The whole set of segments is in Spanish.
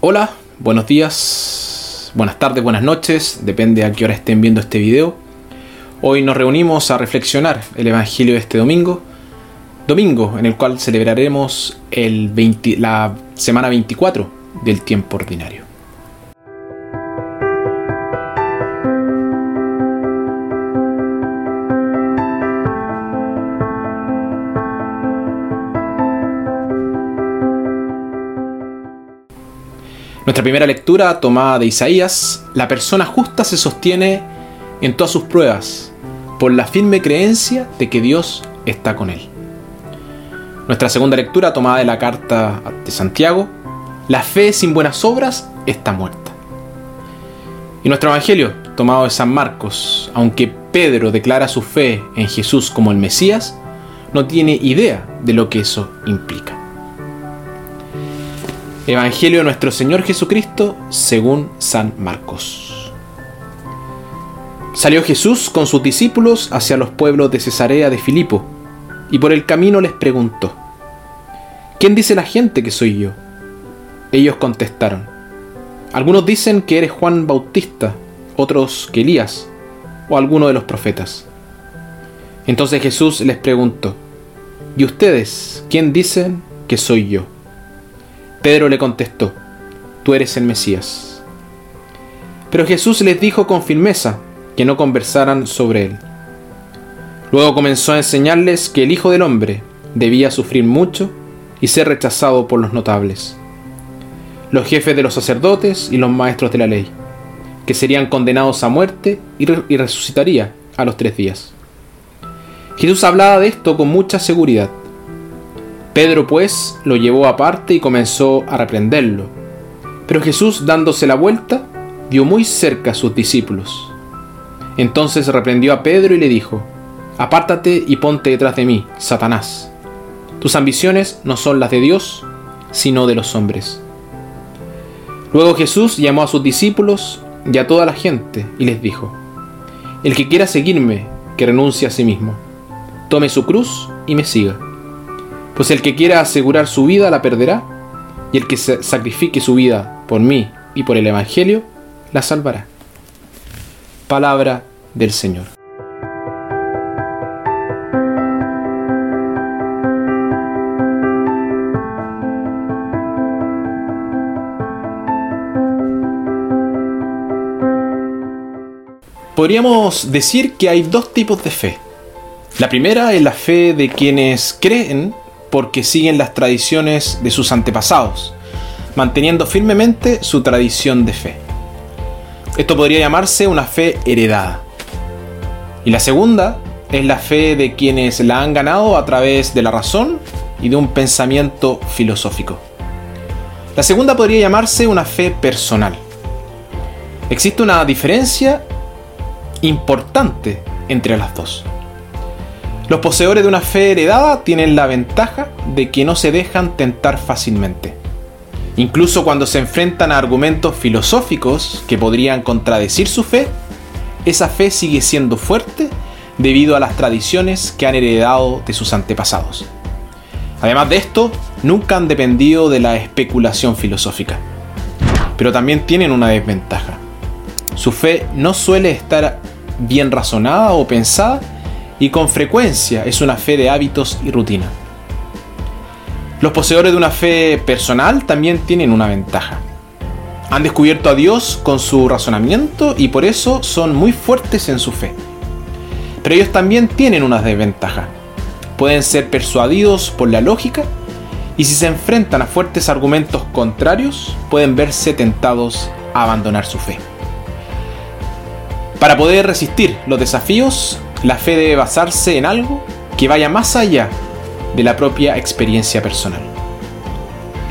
Hola, buenos días, buenas tardes, buenas noches, depende a qué hora estén viendo este video. Hoy nos reunimos a reflexionar el Evangelio de este domingo, domingo en el cual celebraremos el la semana 24 del tiempo ordinario. Nuestra primera lectura, tomada de Isaías, la persona justa se sostiene en todas sus pruebas por la firme creencia de que Dios está con él. Nuestra segunda lectura, tomada de la carta de Santiago, la fe sin buenas obras está muerta. Y nuestro Evangelio, tomado de San Marcos, aunque Pedro declara su fe en Jesús como el Mesías, no tiene idea de lo que eso implica. Evangelio de nuestro Señor Jesucristo según San Marcos. Salió Jesús con sus discípulos hacia los pueblos de Cesarea de Filipo, y por el camino les preguntó, ¿quién dice la gente que soy yo? Ellos contestaron, algunos dicen que eres Juan Bautista, otros que Elías, o alguno de los profetas. Entonces Jesús les preguntó, ¿y ustedes quién dicen que soy yo? Pedro le contestó, Tú eres el Mesías. Pero Jesús les dijo con firmeza que no conversaran sobre él. Luego comenzó a enseñarles que el Hijo del Hombre debía sufrir mucho y ser rechazado por los notables, los jefes de los sacerdotes y los maestros de la ley, que serían condenados a muerte y, resucitaría a los tres días. Jesús hablaba de esto con mucha seguridad Pedro pues lo llevó aparte y comenzó a reprenderlo. Pero Jesús, dándose la vuelta, vio muy cerca a sus discípulos. Entonces reprendió a Pedro y le dijo, Apártate y ponte detrás de mí, Satanás. Tus ambiciones no son las de Dios, sino de los hombres. Luego Jesús llamó a sus discípulos y a toda la gente y les dijo, El que quiera seguirme, que renuncie a sí mismo, tome su cruz y me siga. Pues el que quiera asegurar su vida la perderá, y el que sacrifique su vida por mí y por el Evangelio, la salvará. Palabra del Señor. Podríamos decir que hay dos tipos de fe. La primera es la fe de quienes creen porque siguen las tradiciones de sus antepasados, manteniendo firmemente su tradición de fe. Esto podría llamarse una fe heredada. Y la segunda es la fe de quienes la han ganado a través de la razón y de un pensamiento filosófico. La segunda podría llamarse una fe personal. Existe una diferencia importante entre las dos. Los poseedores de una fe heredada tienen la ventaja de que no se dejan tentar fácilmente. Incluso cuando se enfrentan a argumentos filosóficos que podrían contradecir su fe, esa fe sigue siendo fuerte debido a las tradiciones que han heredado de sus antepasados. Además de esto, nunca han dependido de la especulación filosófica. Pero también tienen una desventaja. Su fe no suele estar bien razonada o pensada y con frecuencia es una fe de hábitos y rutina. Los poseedores de una fe personal también tienen una ventaja. Han descubierto a Dios con su razonamiento y por eso son muy fuertes en su fe. Pero ellos también tienen una desventaja. Pueden ser persuadidos por la lógica y si se enfrentan a fuertes argumentos contrarios pueden verse tentados a abandonar su fe. Para poder resistir los desafíos la fe debe basarse en algo que vaya más allá de la propia experiencia personal.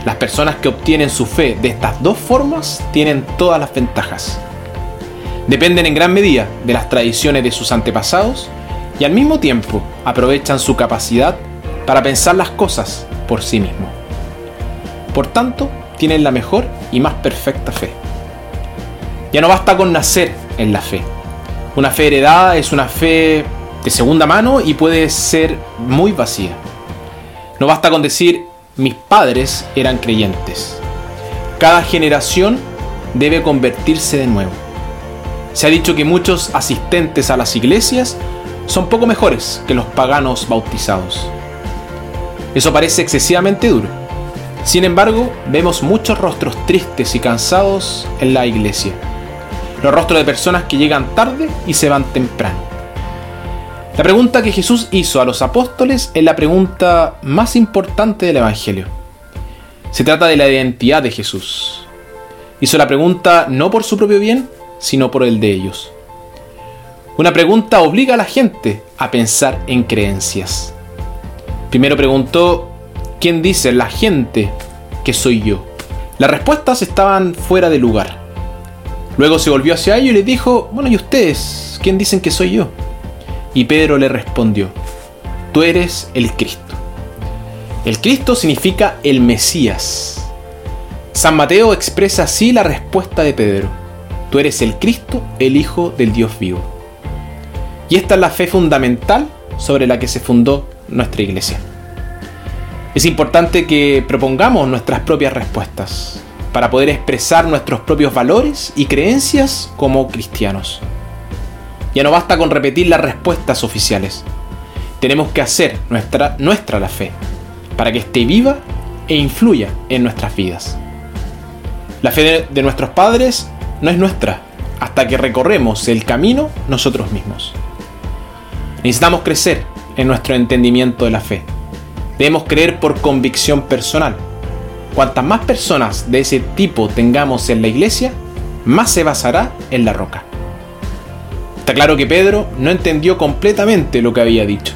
Las personas que obtienen su fe de estas dos formas tienen todas las ventajas. Dependen en gran medida de las tradiciones de sus antepasados y al mismo tiempo aprovechan su capacidad para pensar las cosas por sí mismos. Por tanto, tienen la mejor y más perfecta fe. Ya no basta con nacer en la fe, una fe heredada es una fe de segunda mano y puede ser muy vacía. No basta con decir mis padres eran creyentes. Cada generación debe convertirse de nuevo. Se ha dicho que muchos asistentes a las iglesias son poco mejores que los paganos bautizados. Eso parece excesivamente duro. Sin embargo, vemos muchos rostros tristes y cansados en la iglesia. Los rostros de personas que llegan tarde y se van temprano. La pregunta que Jesús hizo a los apóstoles es la pregunta más importante del Evangelio. Se trata de la identidad de Jesús. Hizo la pregunta no por su propio bien, sino por el de ellos. Una pregunta obliga a la gente a pensar en creencias. Primero preguntó, ¿quién dice la gente que soy yo? Las respuestas estaban fuera de lugar. Luego se volvió hacia ellos y les dijo, bueno, ¿y ustedes? ¿Quién dicen que soy yo? Y Pedro le respondió, tú eres el Cristo. El Cristo significa el Mesías. San Mateo expresa así la respuesta de Pedro. Tú eres el Cristo, el Hijo del Dios vivo. Y esta es la fe fundamental sobre la que se fundó nuestra iglesia. Es importante que propongamos nuestras propias respuestas para poder expresar nuestros propios valores y creencias como cristianos. Ya no basta con repetir las respuestas oficiales. Tenemos que hacer nuestra, nuestra la fe para que esté viva e influya en nuestras vidas. La fe de nuestros padres no es nuestra hasta que recorremos el camino nosotros mismos. Necesitamos crecer en nuestro entendimiento de la fe. Debemos creer por convicción personal. Cuantas más personas de ese tipo tengamos en la iglesia, más se basará en la roca. Está claro que Pedro no entendió completamente lo que había dicho.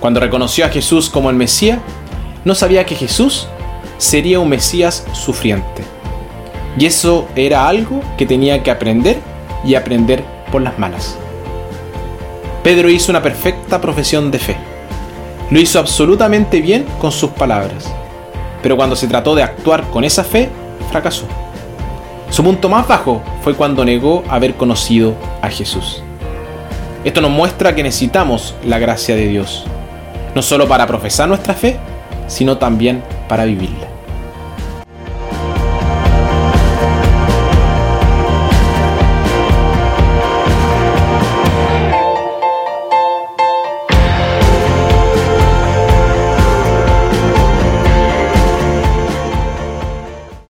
Cuando reconoció a Jesús como el Mesías, no sabía que Jesús sería un Mesías sufriente. Y eso era algo que tenía que aprender y aprender por las malas. Pedro hizo una perfecta profesión de fe. Lo hizo absolutamente bien con sus palabras. Pero cuando se trató de actuar con esa fe, fracasó. Su punto más bajo fue cuando negó haber conocido a Jesús. Esto nos muestra que necesitamos la gracia de Dios, no solo para profesar nuestra fe, sino también para vivirla.